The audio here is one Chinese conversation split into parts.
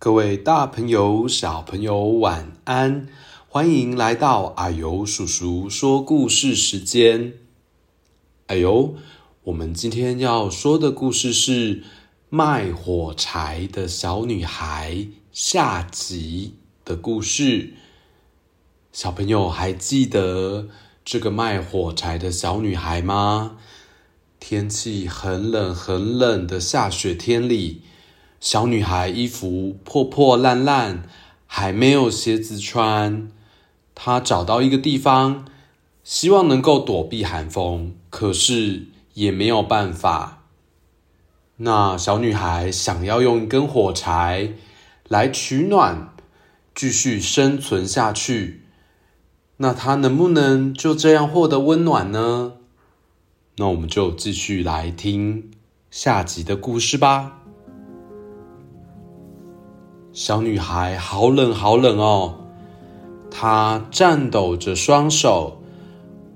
各位大朋友、小朋友，晚安！欢迎来到啊呦叔叔说故事时间。啊呦，我们今天要说的故事是卖火柴的小女孩下集的故事。小朋友还记得这个卖火柴的小女孩吗？天气很冷很冷的下雪天里。小女孩衣服破破烂烂，还没有鞋子穿。她找到一个地方，希望能够躲避寒风，可是也没有办法。那小女孩想要用一根火柴来取暖，继续生存下去。那她能不能就这样获得温暖呢？那我们就继续来听下集的故事吧。小女孩好冷，好冷哦！她颤抖着双手，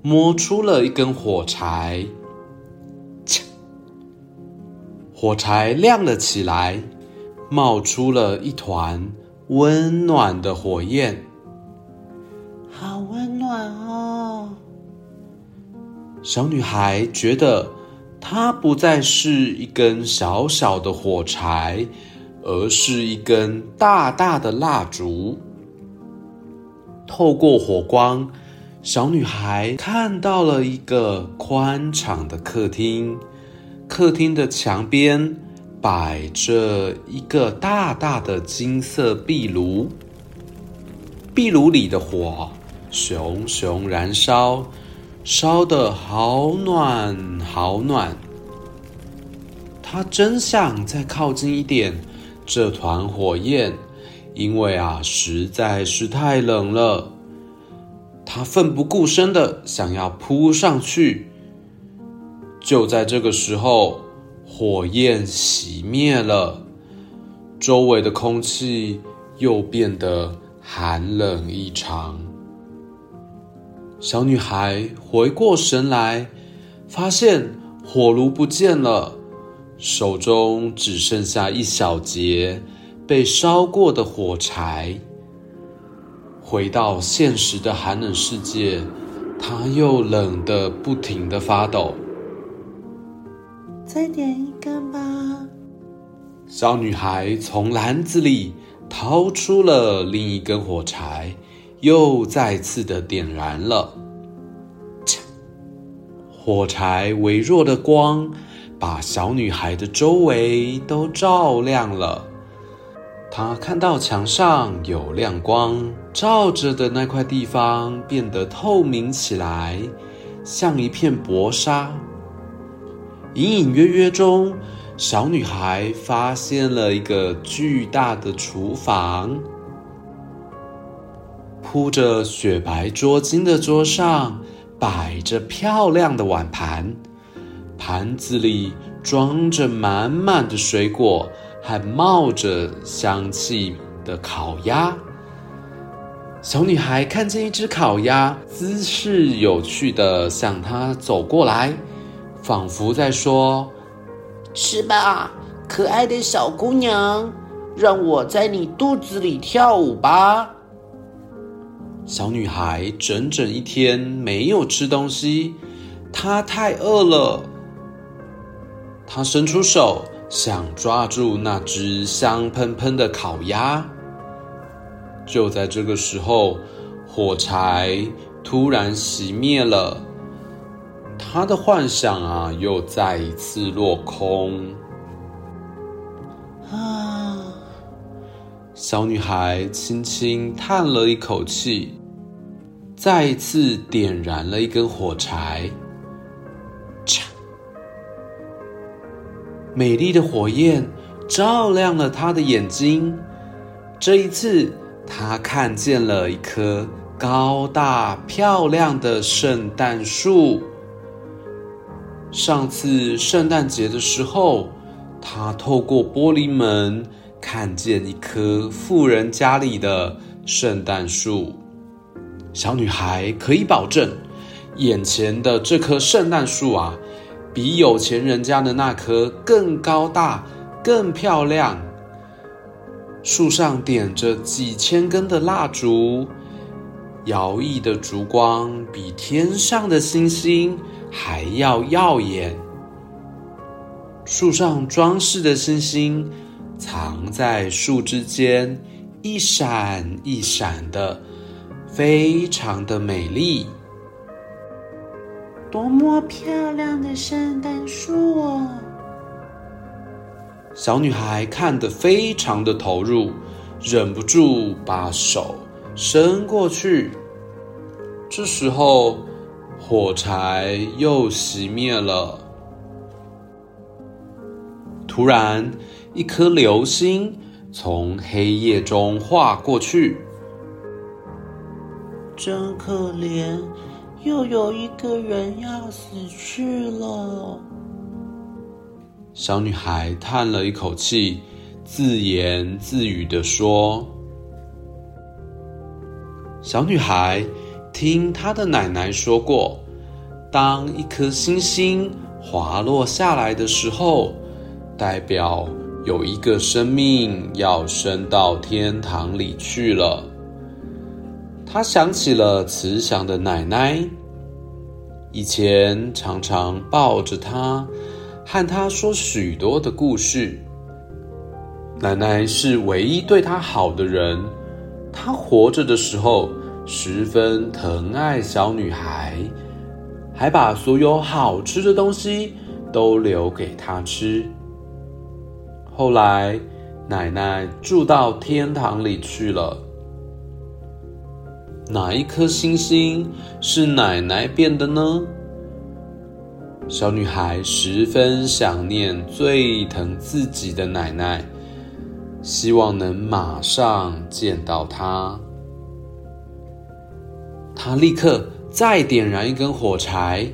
摸出了一根火柴，呛！火柴亮了起来，冒出了一团温暖的火焰。好温暖哦！小女孩觉得，它不再是一根小小的火柴。而是一根大大的蜡烛。透过火光，小女孩看到了一个宽敞的客厅。客厅的墙边摆着一个大大的金色壁炉，壁炉里的火熊熊燃烧，烧得好暖好暖。她真想再靠近一点。这团火焰，因为啊实在是太冷了，他奋不顾身的想要扑上去。就在这个时候，火焰熄灭了，周围的空气又变得寒冷异常。小女孩回过神来，发现火炉不见了。手中只剩下一小截被烧过的火柴。回到现实的寒冷世界，她又冷得不停的发抖。再点一根吧。小女孩从篮子里掏出了另一根火柴，又再次的点燃了。火柴微弱的光。把小女孩的周围都照亮了。她看到墙上有亮光照着的那块地方变得透明起来，像一片薄纱。隐隐约约中，小女孩发现了一个巨大的厨房。铺着雪白桌巾的桌上摆着漂亮的碗盘。盘子里装着满满的水果，还冒着香气的烤鸭。小女孩看见一只烤鸭，姿势有趣的向她走过来，仿佛在说：“吃吧，可爱的小姑娘，让我在你肚子里跳舞吧。”小女孩整整一天没有吃东西，她太饿了。他伸出手，想抓住那只香喷喷的烤鸭。就在这个时候，火柴突然熄灭了，他的幻想啊，又再一次落空。啊！小女孩轻轻叹了一口气，再一次点燃了一根火柴。美丽的火焰照亮了她的眼睛。这一次，她看见了一棵高大漂亮的圣诞树。上次圣诞节的时候，她透过玻璃门看见一棵富人家里的圣诞树。小女孩可以保证，眼前的这棵圣诞树啊。比有钱人家的那棵更高大、更漂亮。树上点着几千根的蜡烛，摇曳的烛光比天上的星星还要耀眼。树上装饰的星星藏在树枝间，一闪一闪的，非常的美丽。多么漂亮的圣诞树哦！小女孩看得非常的投入，忍不住把手伸过去。这时候，火柴又熄灭了。突然，一颗流星从黑夜中划过去。真可怜，又有一个人要死去了。小女孩叹了一口气，自言自语地说：“小女孩听她的奶奶说过，当一颗星星滑落下来的时候。”代表有一个生命要升到天堂里去了。他想起了慈祥的奶奶，以前常常抱着她，和她说许多的故事。奶奶是唯一对她好的人，她活着的时候十分疼爱小女孩，还把所有好吃的东西都留给她吃。后来，奶奶住到天堂里去了。哪一颗星星是奶奶变的呢？小女孩十分想念最疼自己的奶奶，希望能马上见到她。她立刻再点燃一根火柴。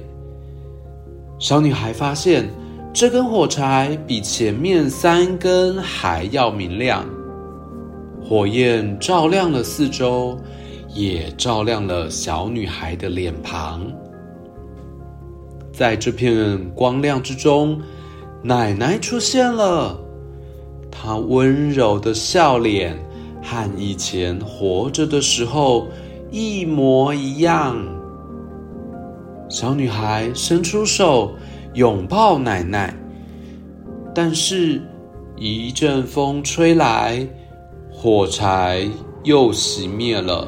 小女孩发现。这根火柴比前面三根还要明亮，火焰照亮了四周，也照亮了小女孩的脸庞。在这片光亮之中，奶奶出现了，她温柔的笑脸和以前活着的时候一模一样。小女孩伸出手。拥抱奶奶，但是，一阵风吹来，火柴又熄灭了，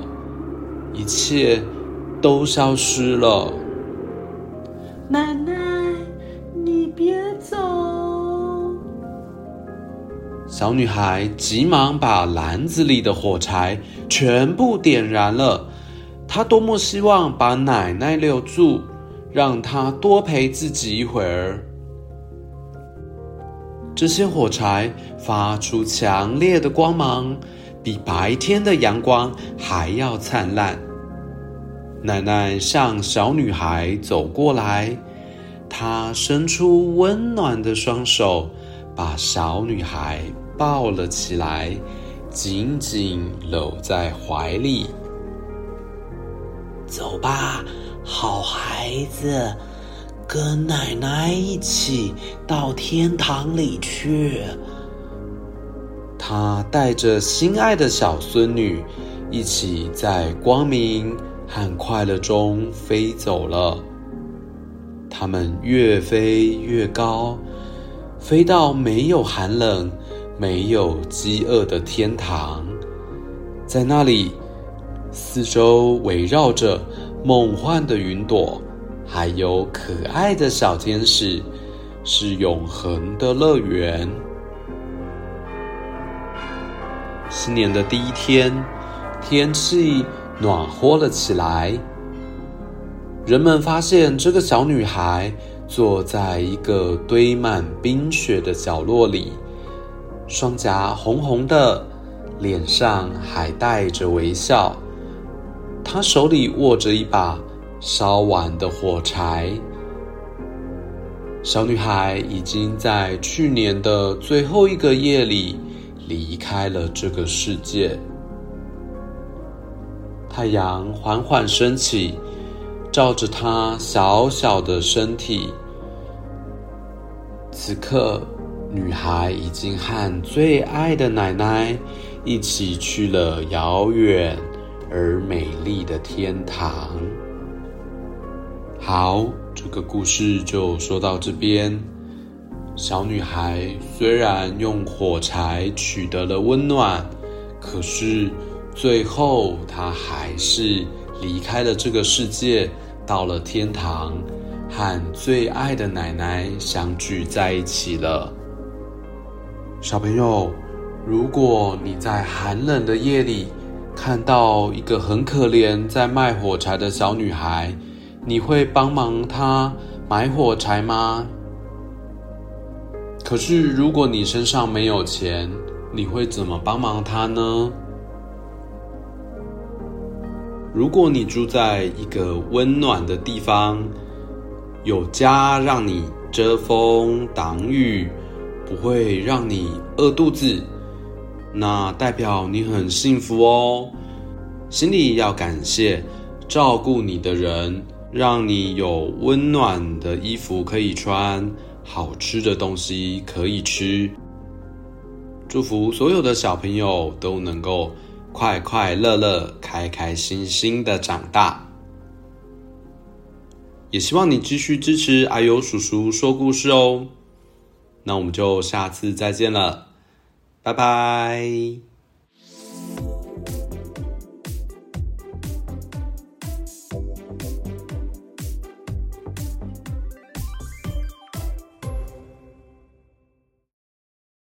一切都消失了。奶奶，你别走！小女孩急忙把篮子里的火柴全部点燃了。她多么希望把奶奶留住。让她多陪自己一会儿。这些火柴发出强烈的光芒，比白天的阳光还要灿烂。奶奶向小女孩走过来，她伸出温暖的双手，把小女孩抱了起来，紧紧搂在怀里。走吧。好孩子，跟奶奶一起到天堂里去。他带着心爱的小孙女，一起在光明和快乐中飞走了。他们越飞越高，飞到没有寒冷、没有饥饿的天堂。在那里，四周围绕着。梦幻的云朵，还有可爱的小天使，是永恒的乐园。新年的第一天，天气暖和了起来。人们发现这个小女孩坐在一个堆满冰雪的角落里，双颊红红的，脸上还带着微笑。她手里握着一把烧完的火柴。小女孩已经在去年的最后一个夜里离开了这个世界。太阳缓缓升起，照着她小小的身体。此刻，女孩已经和最爱的奶奶一起去了遥远而美丽的天堂。好，这个故事就说到这边。小女孩虽然用火柴取得了温暖，可是最后她还是离开了这个世界，到了天堂，和最爱的奶奶相聚在一起了。小朋友，如果你在寒冷的夜里看到一个很可怜在卖火柴的小女孩，你会帮忙她买火柴吗？可是如果你身上没有钱，你会怎么帮忙他呢？如果你住在一个温暖的地方，有家让你遮风挡雨，不会让你饿肚子，那代表你很幸福哦。心里要感谢照顾你的人，让你有温暖的衣服可以穿，好吃的东西可以吃。祝福所有的小朋友都能够快快乐乐、开开心心的长大。也希望你继续支持阿尤叔叔说故事哦。那我们就下次再见了，拜拜。